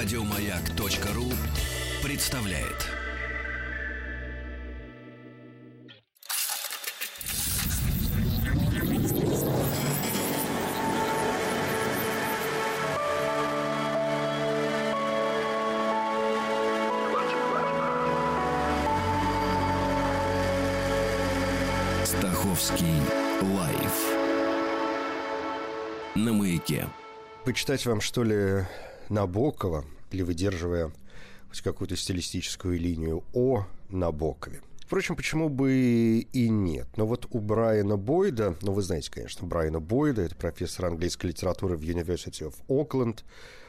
Радиомаяк.ру представляет. Стаховский лайф на маяке. Почитать вам, что ли, Набокова, или выдерживая хоть какую-то стилистическую линию о Набокове. Впрочем, почему бы и нет? Но вот у Брайана Бойда, ну вы знаете, конечно, Брайана Бойда, это профессор английской литературы в University of Auckland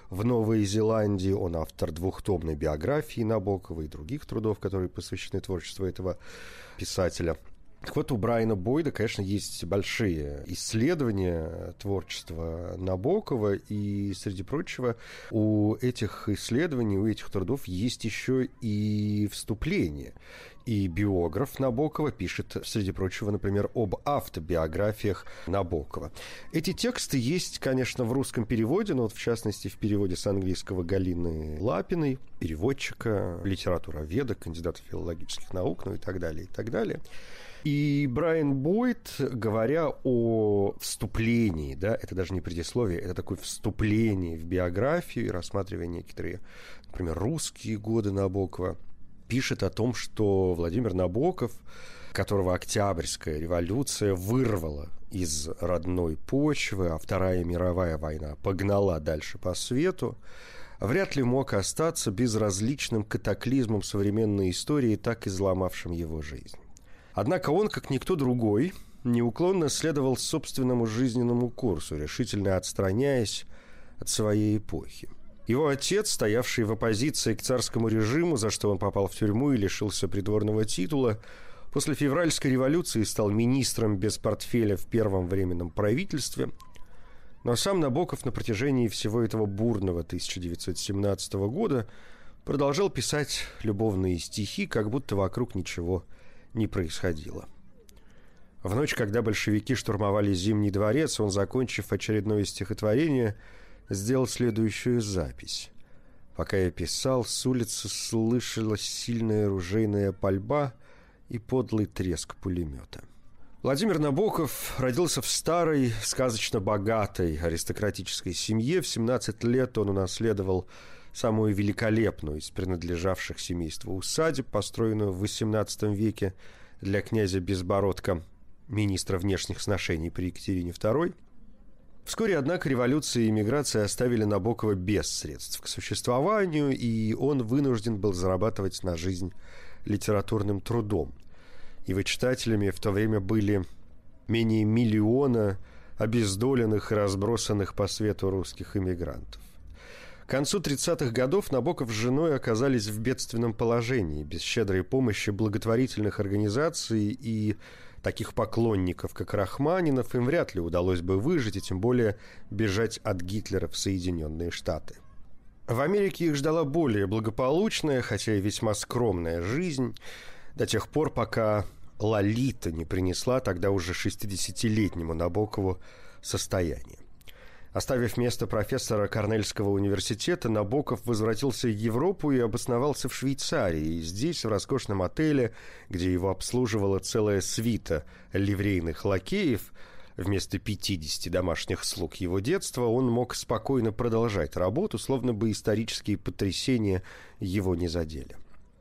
в Новой Зеландии. Он автор двухтомной биографии Набокова и других трудов, которые посвящены творчеству этого писателя – так вот, у Брайана Бойда, конечно, есть большие исследования творчества Набокова, и, среди прочего, у этих исследований, у этих трудов есть еще и вступление. И биограф Набокова пишет, среди прочего, например, об автобиографиях Набокова. Эти тексты есть, конечно, в русском переводе, но вот в частности в переводе с английского Галины Лапиной, переводчика, литературоведа, кандидата филологических наук, ну и так далее, и так далее. И Брайан Бойд, говоря о вступлении, да, это даже не предисловие, это такое вступление в биографию и рассматривая некоторые, например, русские годы Набокова, пишет о том, что Владимир Набоков, которого Октябрьская революция вырвала из родной почвы, а Вторая мировая война погнала дальше по свету, вряд ли мог остаться безразличным катаклизмом современной истории, так изломавшим его жизнь. Однако он, как никто другой, неуклонно следовал собственному жизненному курсу, решительно отстраняясь от своей эпохи. Его отец, стоявший в оппозиции к царскому режиму, за что он попал в тюрьму и лишился придворного титула, после февральской революции стал министром без портфеля в первом временном правительстве. Но сам Набоков на протяжении всего этого бурного 1917 года продолжал писать любовные стихи, как будто вокруг ничего не не происходило. В ночь, когда большевики штурмовали Зимний дворец, он, закончив очередное стихотворение, сделал следующую запись. Пока я писал, с улицы слышалась сильная ружейная пальба и подлый треск пулемета. Владимир Набоков родился в старой, сказочно богатой аристократической семье. В 17 лет он унаследовал самую великолепную из принадлежавших семейству усадеб, построенную в XVIII веке для князя Безбородка, министра внешних сношений при Екатерине II. Вскоре, однако, революция и эмиграция оставили Набокова без средств к существованию, и он вынужден был зарабатывать на жизнь литературным трудом. Его читателями в то время были менее миллиона обездоленных и разбросанных по свету русских иммигрантов. К концу 30-х годов Набоков с женой оказались в бедственном положении, без щедрой помощи благотворительных организаций и таких поклонников, как Рахманинов, им вряд ли удалось бы выжить и тем более бежать от Гитлера в Соединенные Штаты. В Америке их ждала более благополучная, хотя и весьма скромная жизнь, до тех пор, пока Лолита не принесла тогда уже 60-летнему Набокову состояние. Оставив место профессора Корнельского университета, Набоков возвратился в Европу и обосновался в Швейцарии. Здесь, в роскошном отеле, где его обслуживала целая свита ливрейных лакеев, вместо 50 домашних слуг его детства, он мог спокойно продолжать работу, словно бы исторические потрясения его не задели.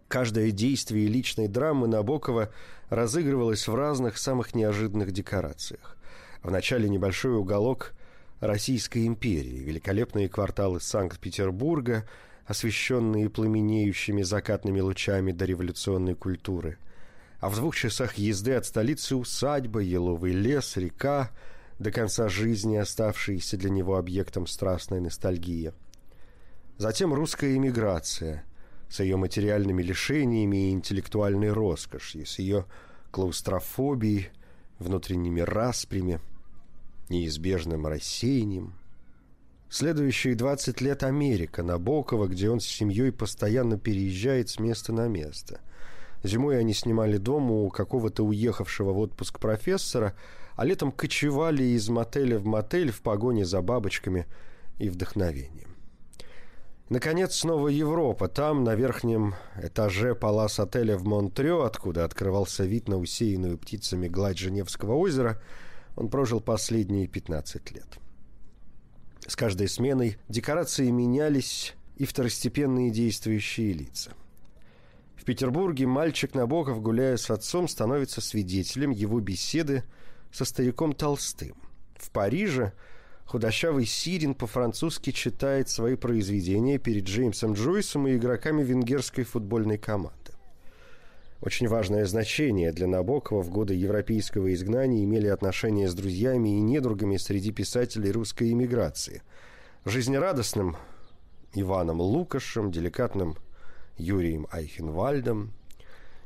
Каждое действие личной драмы Набокова разыгрывалось в разных самых неожиданных декорациях. Вначале небольшой уголок Российской империи, великолепные кварталы Санкт-Петербурга, освещенные пламенеющими закатными лучами дореволюционной культуры. А в двух часах езды от столицы усадьба, еловый лес, река, до конца жизни оставшиеся для него объектом страстной ностальгии. Затем русская эмиграция с ее материальными лишениями и интеллектуальной роскошью, с ее клаустрофобией, внутренними распрями – неизбежным рассеянием. Следующие 20 лет Америка, Набокова, где он с семьей постоянно переезжает с места на место. Зимой они снимали дом у какого-то уехавшего в отпуск профессора, а летом кочевали из мотеля в мотель в погоне за бабочками и вдохновением. Наконец, снова Европа. Там, на верхнем этаже палас-отеля в Монтрё, откуда открывался вид на усеянную птицами гладь Женевского озера, он прожил последние 15 лет. С каждой сменой декорации менялись и второстепенные действующие лица. В Петербурге мальчик Набоков, гуляя с отцом, становится свидетелем его беседы со стариком Толстым. В Париже – Худощавый Сирин по-французски читает свои произведения перед Джеймсом Джойсом и игроками венгерской футбольной команды. Очень важное значение для Набокова в годы европейского изгнания имели отношения с друзьями и недругами среди писателей русской эмиграции. Жизнерадостным Иваном Лукашем, деликатным Юрием Айхенвальдом,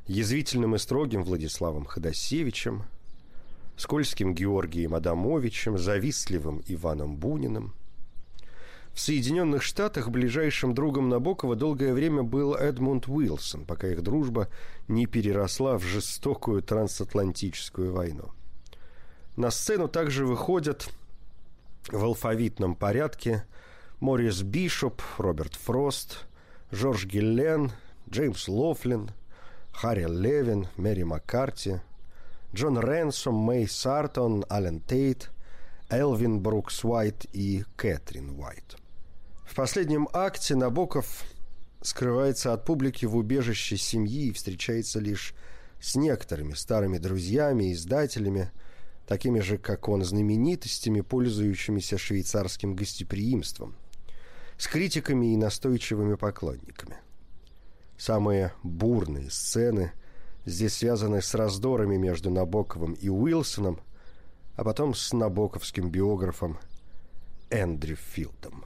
язвительным и строгим Владиславом Ходосевичем – скользким Георгием Адамовичем, завистливым Иваном Буниным. В Соединенных Штатах ближайшим другом Набокова долгое время был Эдмунд Уилсон, пока их дружба не переросла в жестокую трансатлантическую войну. На сцену также выходят в алфавитном порядке Морис Бишоп, Роберт Фрост, Жорж Гиллен, Джеймс Лофлин, Харри Левин, Мэри Маккарти – Джон Ренсом, Мэй Сартон, Ален Тейт, Элвин Брукс Уайт и Кэтрин Уайт. В последнем акте Набоков скрывается от публики в убежище семьи и встречается лишь с некоторыми старыми друзьями издателями, такими же, как он, знаменитостями, пользующимися швейцарским гостеприимством, с критиками и настойчивыми поклонниками. Самые бурные сцены здесь связаны с раздорами между Набоковым и Уилсоном, а потом с набоковским биографом Эндрю Филдом.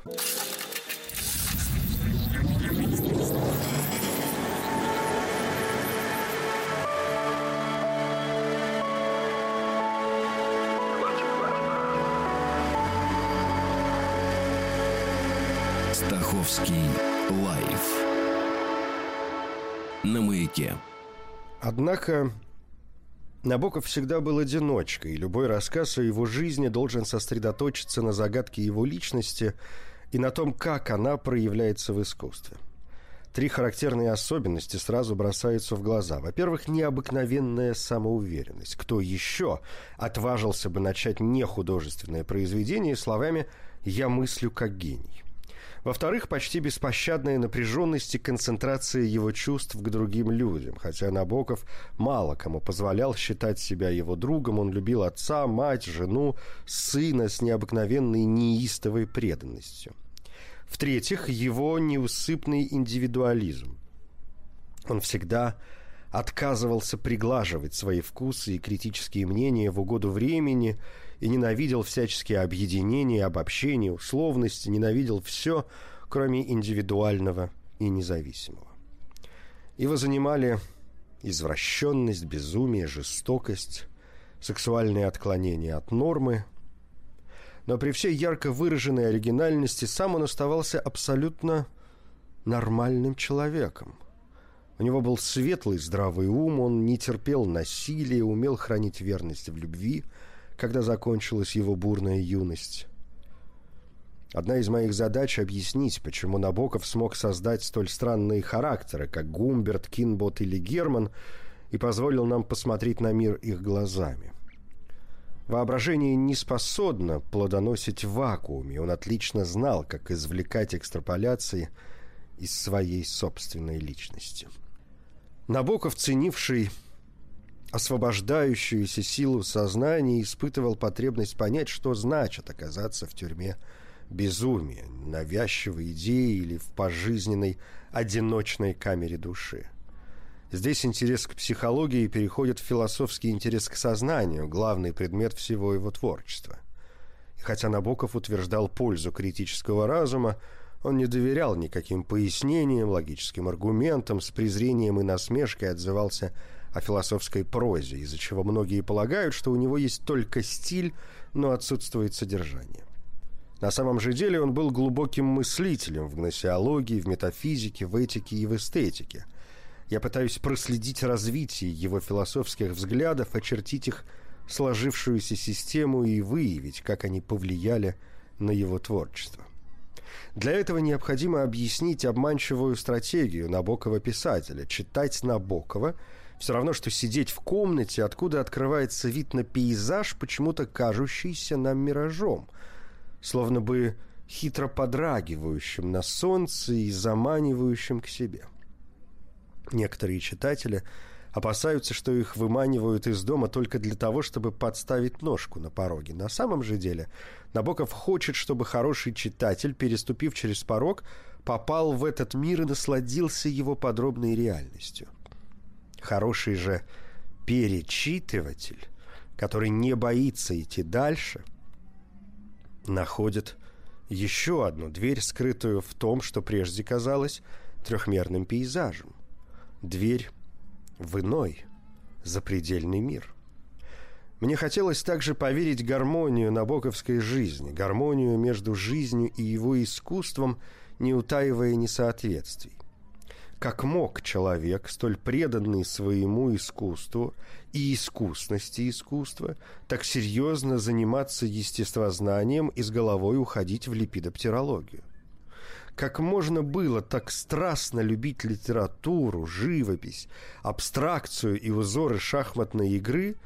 Стаховский лайф на маяке. Однако Набоков всегда был одиночкой, и любой рассказ о его жизни должен сосредоточиться на загадке его личности и на том, как она проявляется в искусстве. Три характерные особенности сразу бросаются в глаза. Во-первых, необыкновенная самоуверенность. Кто еще отважился бы начать нехудожественное произведение словами «я мыслю как гений»? Во-вторых, почти беспощадная напряженность и концентрация его чувств к другим людям. Хотя Набоков мало кому позволял считать себя его другом, он любил отца, мать, жену, сына с необыкновенной неистовой преданностью. В-третьих, его неусыпный индивидуализм. Он всегда отказывался приглаживать свои вкусы и критические мнения в угоду времени – и ненавидел всяческие объединения, обобщения, условности, ненавидел все, кроме индивидуального и независимого. Его занимали извращенность, безумие, жестокость, сексуальные отклонения от нормы. Но при всей ярко выраженной оригинальности сам он оставался абсолютно нормальным человеком. У него был светлый, здравый ум, он не терпел насилия, умел хранить верность в любви – когда закончилась его бурная юность. Одна из моих задач — объяснить, почему Набоков смог создать столь странные характеры, как Гумберт, Кинбот или Герман, и позволил нам посмотреть на мир их глазами. Воображение не способно плодоносить в вакууме, он отлично знал, как извлекать экстраполяции из своей собственной личности. Набоков, ценивший освобождающуюся силу сознания испытывал потребность понять, что значит оказаться в тюрьме безумия, навязчивой идеи или в пожизненной одиночной камере души. Здесь интерес к психологии переходит в философский интерес к сознанию, главный предмет всего его творчества. И хотя Набоков утверждал пользу критического разума, он не доверял никаким пояснениям, логическим аргументам, с презрением и насмешкой отзывался о философской прозе, из-за чего многие полагают, что у него есть только стиль, но отсутствует содержание. На самом же деле он был глубоким мыслителем в гносеологии, в метафизике, в этике и в эстетике. Я пытаюсь проследить развитие его философских взглядов, очертить их сложившуюся систему и выявить, как они повлияли на его творчество. Для этого необходимо объяснить обманчивую стратегию Набокова писателя. Читать Набокова все равно, что сидеть в комнате, откуда открывается вид на пейзаж, почему-то кажущийся нам миражом, словно бы хитро подрагивающим на солнце и заманивающим к себе. Некоторые читатели опасаются, что их выманивают из дома только для того, чтобы подставить ножку на пороге. На самом же деле Набоков хочет, чтобы хороший читатель, переступив через порог, попал в этот мир и насладился его подробной реальностью. Хороший же перечитыватель, который не боится идти дальше, находит еще одну дверь, скрытую в том, что прежде казалось трехмерным пейзажем. Дверь в иной, запредельный мир. Мне хотелось также поверить гармонию набоковской жизни, гармонию между жизнью и его искусством, не утаивая несоответствий. Как мог человек, столь преданный своему искусству и искусности искусства, так серьезно заниматься естествознанием и с головой уходить в липидоптерологию? Как можно было так страстно любить литературу, живопись, абстракцию и узоры шахматной игры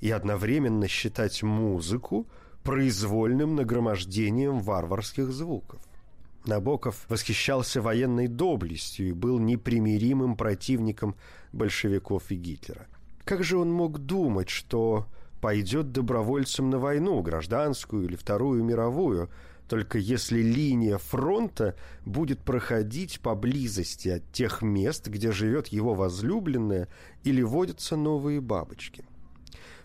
и одновременно считать музыку произвольным нагромождением варварских звуков? Набоков восхищался военной доблестью и был непримиримым противником большевиков и Гитлера. Как же он мог думать, что пойдет добровольцем на войну, гражданскую или Вторую мировую, только если линия фронта будет проходить поблизости от тех мест, где живет его возлюбленная или водятся новые бабочки?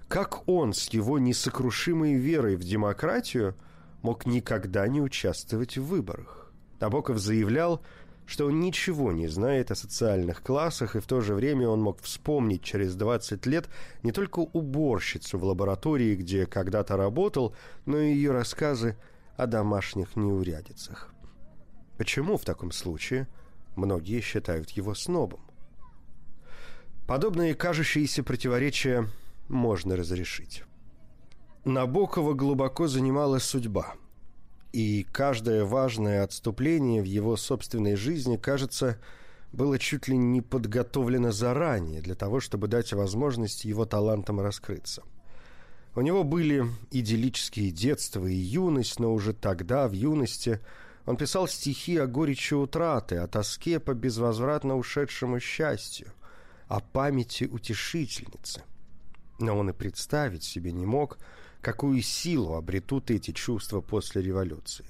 Как он с его несокрушимой верой в демократию мог никогда не участвовать в выборах? Набоков заявлял, что он ничего не знает о социальных классах, и в то же время он мог вспомнить через 20 лет не только уборщицу в лаборатории, где когда-то работал, но и ее рассказы о домашних неурядицах. Почему в таком случае многие считают его снобом? Подобные кажущиеся противоречия можно разрешить. Набокова глубоко занимала судьба – и каждое важное отступление в его собственной жизни, кажется, было чуть ли не подготовлено заранее для того, чтобы дать возможность его талантам раскрыться. У него были идиллические детство и юность, но уже тогда, в юности, он писал стихи о горечи утраты, о тоске по безвозвратно ушедшему счастью, о памяти утешительницы. Но он и представить себе не мог, какую силу обретут эти чувства после революции.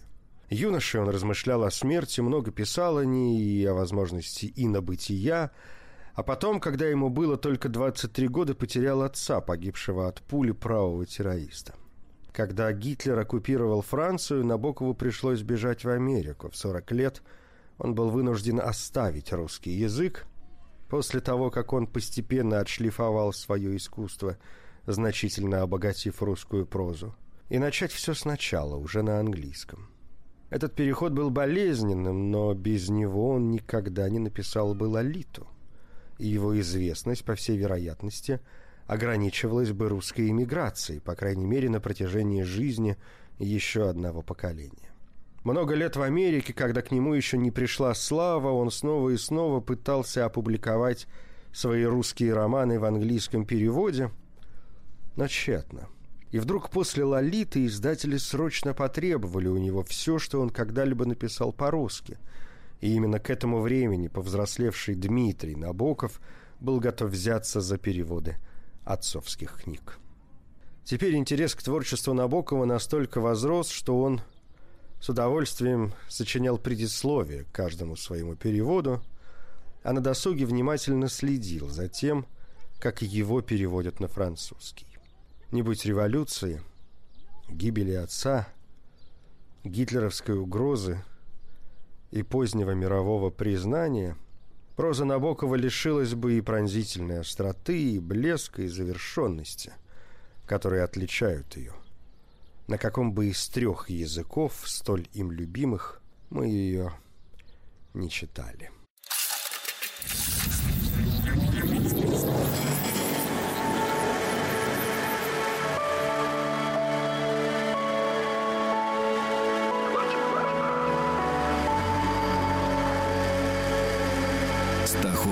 Юношей он размышлял о смерти, много писал о ней и о возможности инобытия, а потом, когда ему было только 23 года, потерял отца, погибшего от пули правого террориста. Когда Гитлер оккупировал Францию, Набокову пришлось бежать в Америку. В 40 лет он был вынужден оставить русский язык. После того, как он постепенно отшлифовал свое искусство – значительно обогатив русскую прозу, и начать все сначала, уже на английском. Этот переход был болезненным, но без него он никогда не написал бы «Лолиту», и его известность, по всей вероятности, ограничивалась бы русской эмиграцией, по крайней мере, на протяжении жизни еще одного поколения. Много лет в Америке, когда к нему еще не пришла слава, он снова и снова пытался опубликовать свои русские романы в английском переводе, но тщетно. И вдруг после «Лолиты» издатели срочно потребовали у него все, что он когда-либо написал по-русски. И именно к этому времени повзрослевший Дмитрий Набоков был готов взяться за переводы отцовских книг. Теперь интерес к творчеству Набокова настолько возрос, что он с удовольствием сочинял предисловие к каждому своему переводу, а на досуге внимательно следил за тем, как его переводят на французский. Не революции, гибели отца, гитлеровской угрозы и позднего мирового признания, проза Набокова лишилась бы и пронзительной остроты, и блеска, и завершенности, которые отличают ее. На каком бы из трех языков, столь им любимых, мы ее не читали.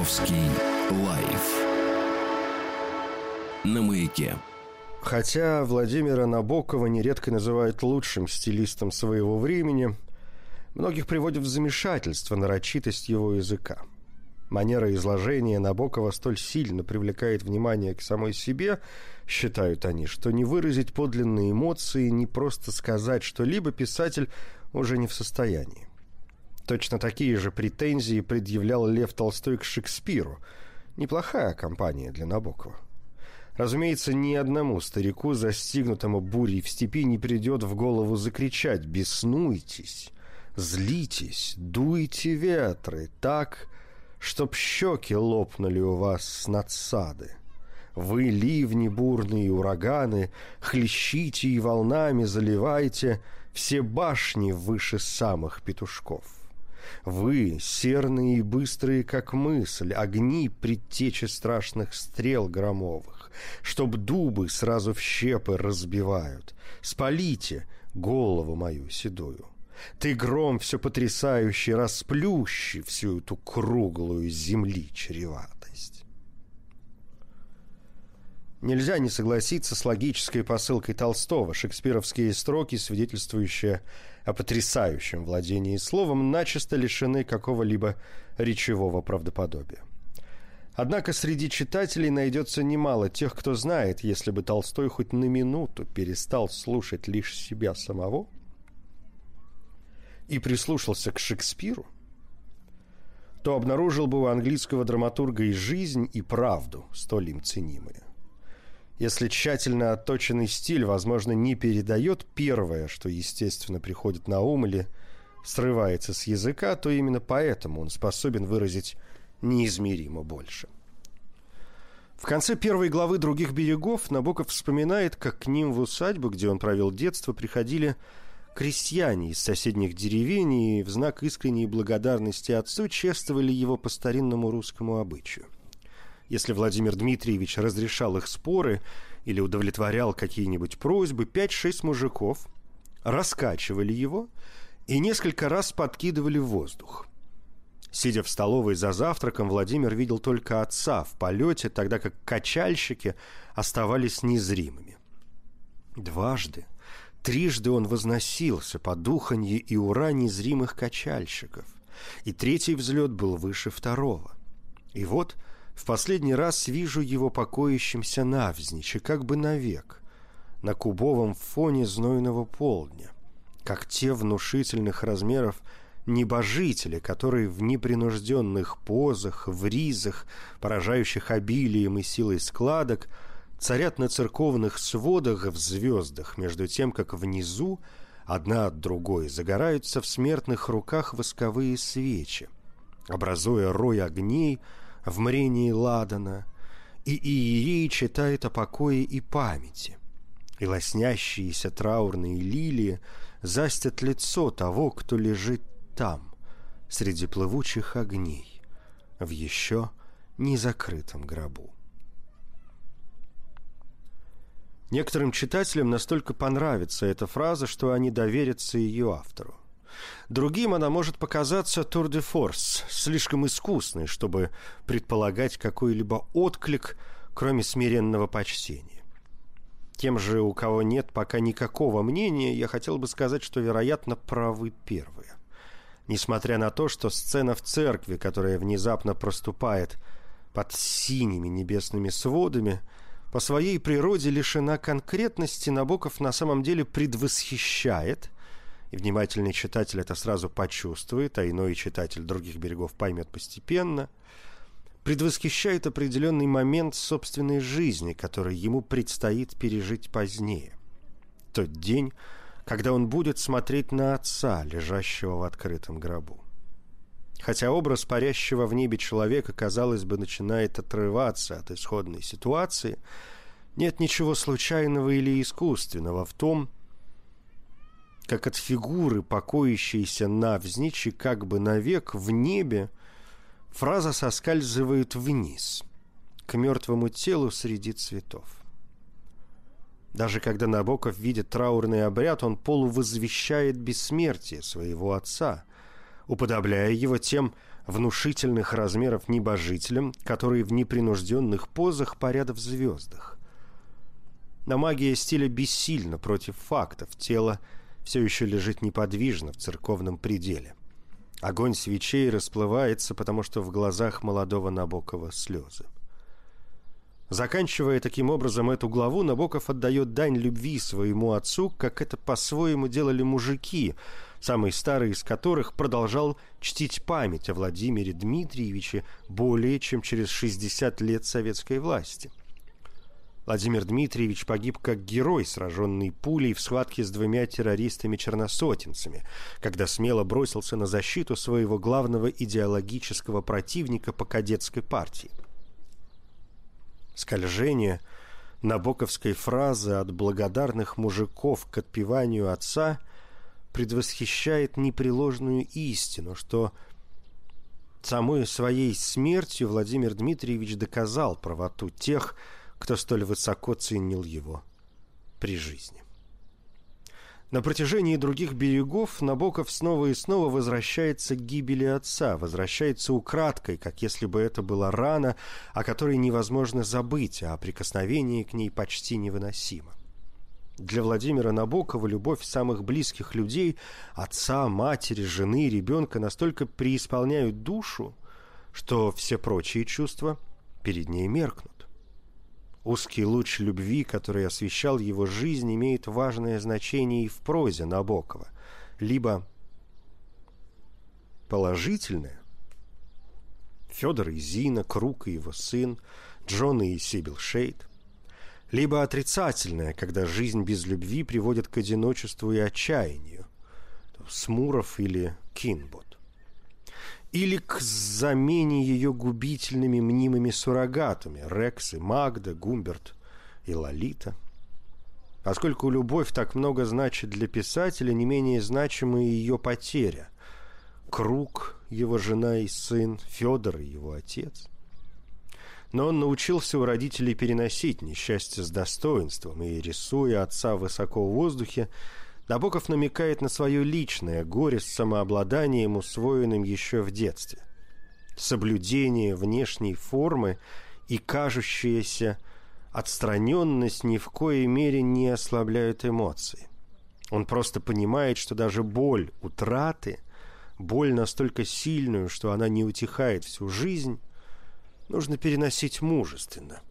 Стаховский лайф на маяке. Хотя Владимира Набокова нередко называют лучшим стилистом своего времени, многих приводит в замешательство нарочитость его языка. Манера изложения Набокова столь сильно привлекает внимание к самой себе, считают они, что не выразить подлинные эмоции, не просто сказать что-либо писатель уже не в состоянии. Точно такие же претензии предъявлял Лев Толстой к Шекспиру. Неплохая компания для Набокова. Разумеется, ни одному старику, застигнутому бурей в степи, не придет в голову закричать «Беснуйтесь! Злитесь! Дуйте ветры! Так, чтоб щеки лопнули у вас с надсады!» Вы, ливни бурные ураганы, хлещите и волнами заливайте все башни выше самых петушков. Вы, серные и быстрые, как мысль, огни предтечи страшных стрел громовых, чтоб дубы сразу в щепы разбивают. Спалите голову мою седую. Ты гром все потрясающий, расплющи всю эту круглую земли чреватость. Нельзя не согласиться с логической посылкой Толстого. Шекспировские строки, свидетельствующие о потрясающем владении словом, начисто лишены какого-либо речевого правдоподобия. Однако среди читателей найдется немало тех, кто знает, если бы Толстой хоть на минуту перестал слушать лишь себя самого и прислушался к Шекспиру, то обнаружил бы у английского драматурга и жизнь, и правду, столь им ценимые. Если тщательно отточенный стиль, возможно, не передает первое, что, естественно, приходит на ум или срывается с языка, то именно поэтому он способен выразить неизмеримо больше. В конце первой главы «Других берегов» Набоков вспоминает, как к ним в усадьбу, где он провел детство, приходили крестьяне из соседних деревень и в знак искренней благодарности отцу чествовали его по старинному русскому обычаю. Если Владимир Дмитриевич разрешал их споры или удовлетворял какие-нибудь просьбы, пять-шесть мужиков раскачивали его и несколько раз подкидывали в воздух. Сидя в столовой за завтраком, Владимир видел только отца в полете, тогда как качальщики оставались незримыми. Дважды, трижды он возносился по духанье и ура незримых качальщиков, и третий взлет был выше второго. И вот в последний раз вижу его покоящимся навзничь, и как бы навек, на кубовом фоне знойного полдня, как те внушительных размеров небожители, которые в непринужденных позах, в ризах, поражающих обилием и силой складок, царят на церковных сводах в звездах, между тем, как внизу одна от другой загораются в смертных руках восковые свечи, образуя рой огней в мрении ладана, и иерей читает о покое и памяти, и лоснящиеся траурные лилии застят лицо того, кто лежит там, среди плывучих огней, в еще незакрытом гробу. Некоторым читателям настолько понравится эта фраза, что они доверятся ее автору. Другим она может показаться тур де форс, слишком искусной, чтобы предполагать какой-либо отклик, кроме смиренного почтения. Тем же, у кого нет пока никакого мнения, я хотел бы сказать, что, вероятно, правы первые несмотря на то, что сцена в церкви, которая внезапно проступает под синими небесными сводами, по своей природе лишена конкретности, Набоков на самом деле предвосхищает, и внимательный читатель это сразу почувствует, а иной читатель других берегов поймет постепенно, предвосхищает определенный момент собственной жизни, который ему предстоит пережить позднее. Тот день, когда он будет смотреть на отца, лежащего в открытом гробу. Хотя образ парящего в небе человека, казалось бы, начинает отрываться от исходной ситуации, нет ничего случайного или искусственного в том, как от фигуры, покоящейся навзничь и как бы навек в небе, фраза соскальзывает вниз, к мертвому телу среди цветов. Даже когда Набоков видит траурный обряд, он полувозвещает бессмертие своего отца. уподобляя его тем внушительных размеров небожителям, которые в непринужденных позах парят в звездах. Но магия стиля бессильна против фактов, тело все еще лежит неподвижно в церковном пределе. Огонь свечей расплывается, потому что в глазах молодого Набокова слезы. Заканчивая таким образом эту главу, Набоков отдает дань любви своему отцу, как это по-своему делали мужики, самый старый из которых продолжал чтить память о Владимире Дмитриевиче более чем через 60 лет советской власти. Владимир Дмитриевич погиб как герой, сраженный пулей в схватке с двумя террористами-черносотенцами, когда смело бросился на защиту своего главного идеологического противника по кадетской партии – скольжение набоковской фразы от благодарных мужиков к отпеванию отца предвосхищает непреложную истину, что самой своей смертью Владимир Дмитриевич доказал правоту тех, кто столь высоко ценил его при жизни. На протяжении других берегов Набоков снова и снова возвращается к гибели отца, возвращается украдкой, как если бы это была рана, о которой невозможно забыть, а прикосновение к ней почти невыносимо. Для Владимира Набокова любовь самых близких людей, отца, матери, жены, ребенка, настолько преисполняют душу, что все прочие чувства перед ней меркнут. Узкий луч любви, который освещал его жизнь, имеет важное значение и в прозе Набокова. Либо положительное – Федор и Зина, Круг и его сын, Джон и Сибил Шейд. Либо отрицательное, когда жизнь без любви приводит к одиночеству и отчаянию – Смуров или Кинбот или к замене ее губительными мнимыми суррогатами Рекс и Магда, Гумберт и Лолита. Поскольку любовь так много значит для писателя, не менее значима и ее потеря. Круг, его жена и сын, Федор и его отец. Но он научился у родителей переносить несчастье с достоинством и, рисуя отца высоко в воздухе, Набоков намекает на свое личное горе с самообладанием, усвоенным еще в детстве. Соблюдение внешней формы и кажущаяся отстраненность ни в коей мере не ослабляют эмоции. Он просто понимает, что даже боль утраты, боль настолько сильную, что она не утихает всю жизнь, нужно переносить мужественно,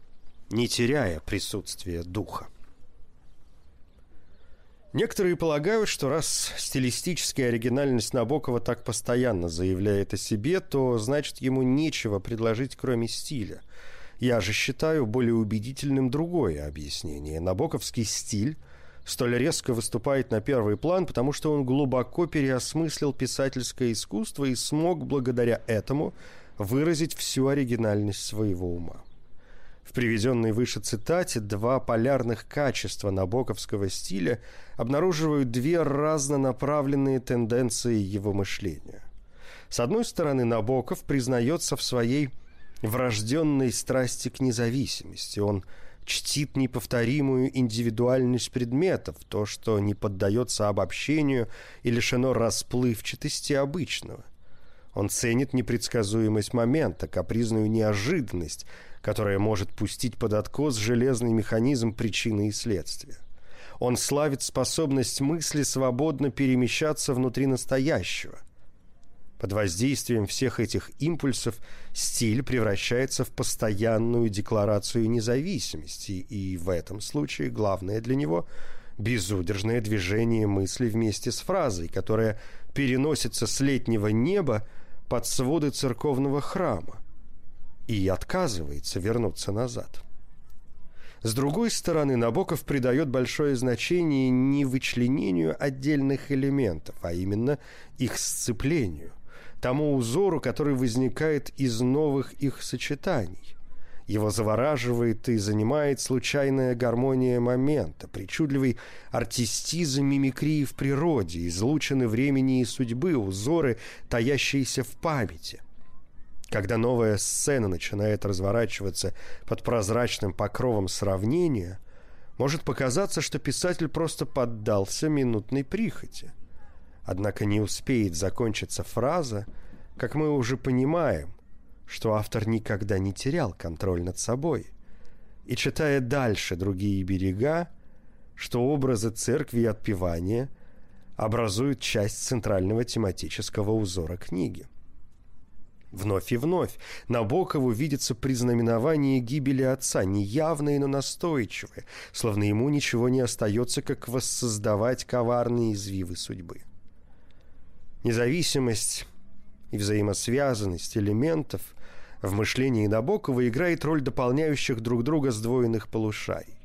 не теряя присутствия духа. Некоторые полагают, что раз стилистическая оригинальность Набокова так постоянно заявляет о себе, то значит ему нечего предложить кроме стиля. Я же считаю более убедительным другое объяснение. Набоковский стиль столь резко выступает на первый план, потому что он глубоко переосмыслил писательское искусство и смог благодаря этому выразить всю оригинальность своего ума. В приведенной выше цитате два полярных качества набоковского стиля обнаруживают две разнонаправленные тенденции его мышления. С одной стороны, Набоков признается в своей врожденной страсти к независимости. Он чтит неповторимую индивидуальность предметов, то, что не поддается обобщению и лишено расплывчатости обычного. Он ценит непредсказуемость момента, капризную неожиданность, которая может пустить под откос железный механизм причины и следствия. Он славит способность мысли свободно перемещаться внутри настоящего. Под воздействием всех этих импульсов стиль превращается в постоянную декларацию независимости, и в этом случае главное для него – безудержное движение мысли вместе с фразой, которая переносится с летнего неба под своды церковного храма и отказывается вернуться назад. С другой стороны, Набоков придает большое значение не вычленению отдельных элементов, а именно их сцеплению, тому узору, который возникает из новых их сочетаний. Его завораживает и занимает случайная гармония момента, причудливый артистизм мимикрии в природе, излучены времени и судьбы, узоры, таящиеся в памяти. Когда новая сцена начинает разворачиваться под прозрачным покровом сравнения, может показаться, что писатель просто поддался минутной прихоти. Однако не успеет закончиться фраза, как мы уже понимаем, что автор никогда не терял контроль над собой. И читая дальше другие берега, что образы церкви и отпевания образуют часть центрального тематического узора книги. Вновь и вновь Набокову видится признаменование гибели отца, неявное, но настойчивое, словно ему ничего не остается, как воссоздавать коварные извивы судьбы. Независимость и взаимосвязанность элементов в мышлении Набокова играет роль дополняющих друг друга сдвоенных полушарий.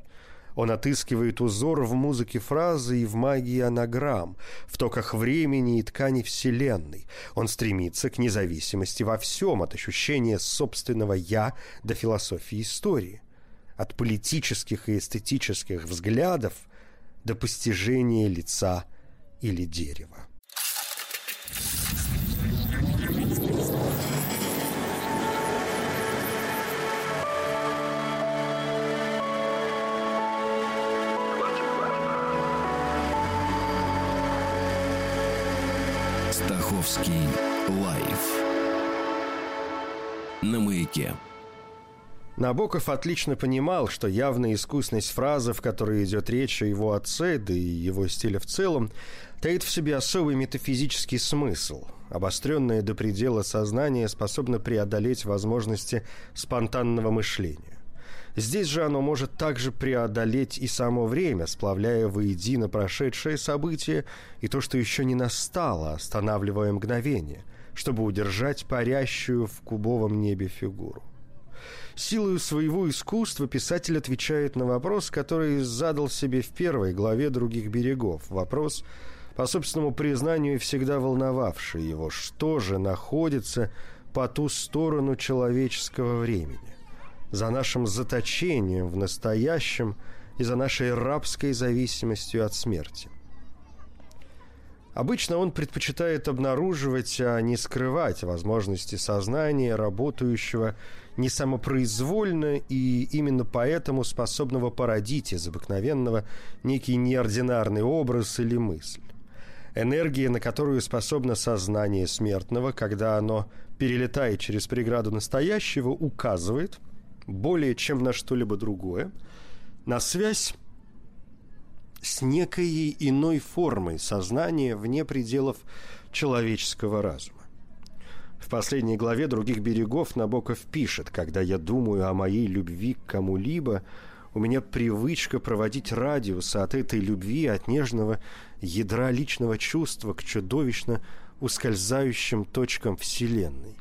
Он отыскивает узор в музыке фразы и в магии анаграмм, в токах времени и ткани Вселенной. Он стремится к независимости во всем, от ощущения собственного «я» до философии истории, от политических и эстетических взглядов до постижения лица или дерева. Стаховский лайф на маяке. Набоков отлично понимал, что явная искусность фразы, в которой идет речь о его отце, да и его стиле в целом, таит в себе особый метафизический смысл. Обостренное до предела сознание способно преодолеть возможности спонтанного мышления. Здесь же оно может также преодолеть и само время, сплавляя воедино прошедшее событие и то, что еще не настало, останавливая мгновение, чтобы удержать парящую в кубовом небе фигуру. Силою своего искусства писатель отвечает на вопрос, который задал себе в первой главе «Других берегов». Вопрос, по собственному признанию, всегда волновавший его. Что же находится по ту сторону человеческого времени? За нашим заточением в настоящем и за нашей рабской зависимостью от смерти. Обычно он предпочитает обнаруживать, а не скрывать возможности сознания, работающего не самопроизвольно и именно поэтому способного породить из обыкновенного некий неординарный образ или мысль. Энергия, на которую способно сознание смертного, когда оно перелетает через преграду настоящего, указывает – более чем на что-либо другое, на связь с некой иной формой сознания вне пределов человеческого разума. В последней главе «Других берегов» Набоков пишет, «Когда я думаю о моей любви к кому-либо, у меня привычка проводить радиус от этой любви, от нежного ядра личного чувства к чудовищно ускользающим точкам Вселенной.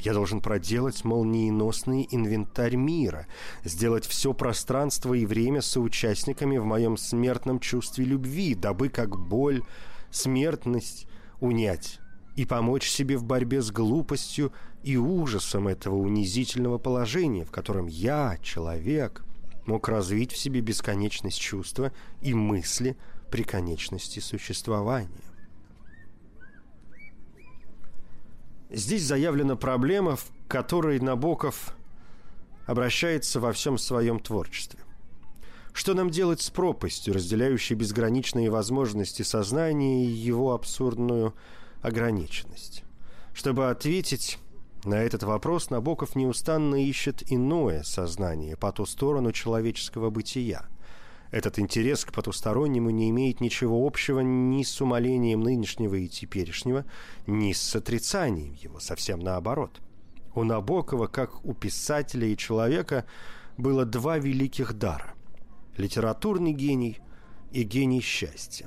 Я должен проделать молниеносный инвентарь мира, сделать все пространство и время соучастниками в моем смертном чувстве любви, дабы как боль, смертность унять и помочь себе в борьбе с глупостью и ужасом этого унизительного положения, в котором я, человек, мог развить в себе бесконечность чувства и мысли при конечности существования. Здесь заявлена проблема, в которой Набоков обращается во всем своем творчестве. Что нам делать с пропастью, разделяющей безграничные возможности сознания и его абсурдную ограниченность? Чтобы ответить на этот вопрос, Набоков неустанно ищет иное сознание по ту сторону человеческого бытия – этот интерес к потустороннему не имеет ничего общего ни с умолением нынешнего и теперешнего, ни с отрицанием его, совсем наоборот. У Набокова, как у писателя и человека, было два великих дара – литературный гений и гений счастья.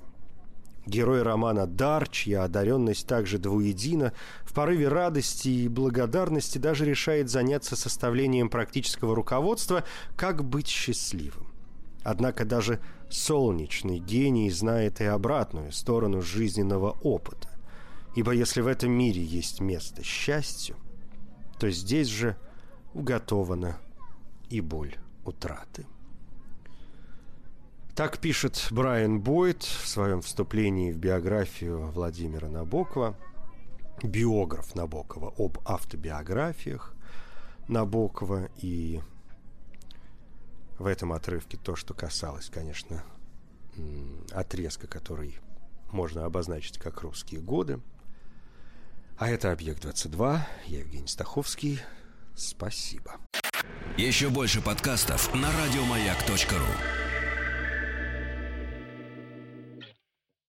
Герой романа «Дар», чья одаренность также двуедина, в порыве радости и благодарности даже решает заняться составлением практического руководства «Как быть счастливым». Однако даже солнечный гений знает и обратную сторону жизненного опыта. Ибо если в этом мире есть место счастью, то здесь же уготована и боль утраты. Так пишет Брайан Бойд в своем вступлении в биографию Владимира Набокова, биограф Набокова об автобиографиях Набокова и в этом отрывке то, что касалось, конечно, отрезка, который можно обозначить как русские годы. А это «Объект-22». Я Евгений Стаховский. Спасибо. Еще больше подкастов на радиомаяк.ру